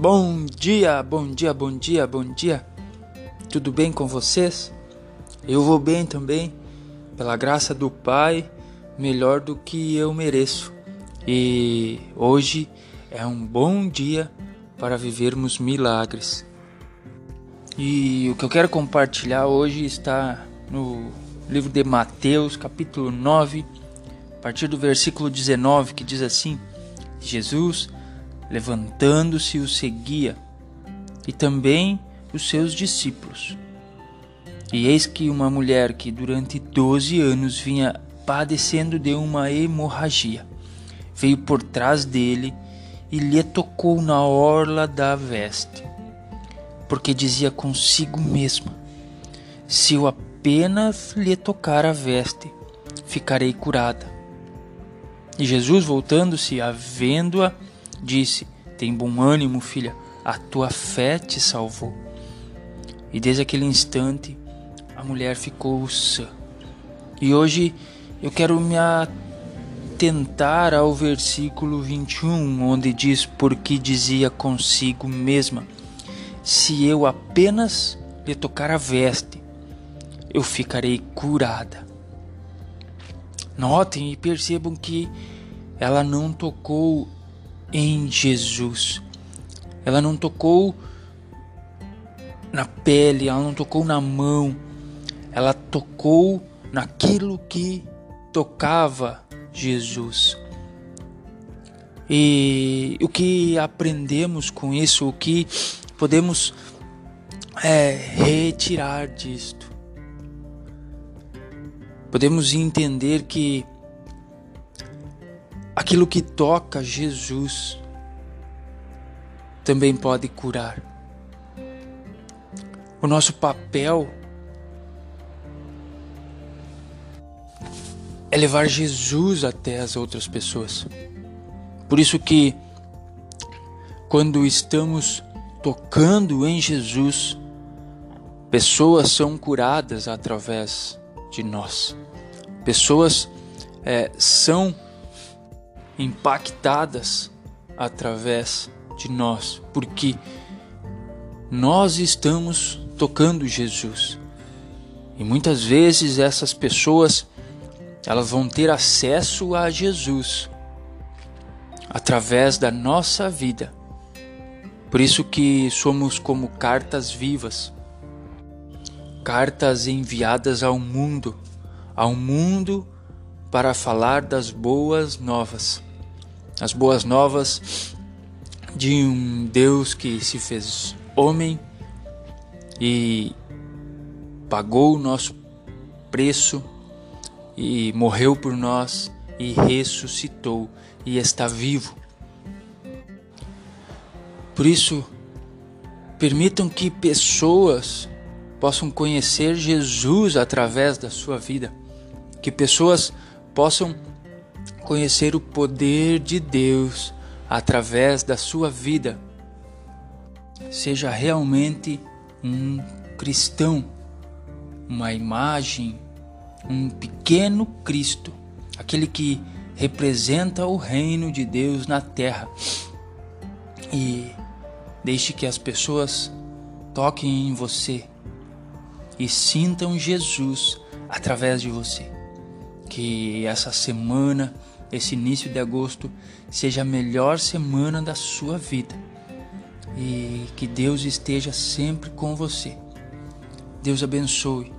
Bom dia, bom dia, bom dia, bom dia. Tudo bem com vocês? Eu vou bem também, pela graça do Pai, melhor do que eu mereço. E hoje é um bom dia para vivermos milagres. E o que eu quero compartilhar hoje está no livro de Mateus, capítulo 9, a partir do versículo 19, que diz assim: Jesus levantando-se, o seguia, e também os seus discípulos. E eis que uma mulher que durante doze anos vinha padecendo de uma hemorragia veio por trás dele e lhe tocou na orla da veste, porque dizia consigo mesma: Se eu apenas lhe tocar a veste, ficarei curada. E Jesus, voltando-se, havendo-a, disse: Tem bom ânimo, filha, a tua fé te salvou. E desde aquele instante a mulher ficou sã. E hoje eu quero me atentar ao versículo 21, onde diz: Porque dizia consigo mesma: Se eu apenas lhe tocar a veste, eu ficarei curada. Notem e percebam que ela não tocou em Jesus. Ela não tocou na pele, ela não tocou na mão, ela tocou naquilo que tocava Jesus. E o que aprendemos com isso, o que podemos é, retirar disto? Podemos entender que Aquilo que toca Jesus também pode curar. O nosso papel é levar Jesus até as outras pessoas. Por isso que quando estamos tocando em Jesus, pessoas são curadas através de nós. Pessoas é, são impactadas através de nós, porque nós estamos tocando Jesus. E muitas vezes essas pessoas elas vão ter acesso a Jesus através da nossa vida. Por isso que somos como cartas vivas, cartas enviadas ao mundo, ao mundo para falar das boas novas as boas novas de um Deus que se fez homem e pagou o nosso preço e morreu por nós e ressuscitou e está vivo. Por isso, permitam que pessoas possam conhecer Jesus através da sua vida, que pessoas possam conhecer o poder de Deus através da sua vida. Seja realmente um cristão, uma imagem, um pequeno Cristo, aquele que representa o reino de Deus na terra. E deixe que as pessoas toquem em você e sintam Jesus através de você. Que essa semana esse início de agosto seja a melhor semana da sua vida e que Deus esteja sempre com você. Deus abençoe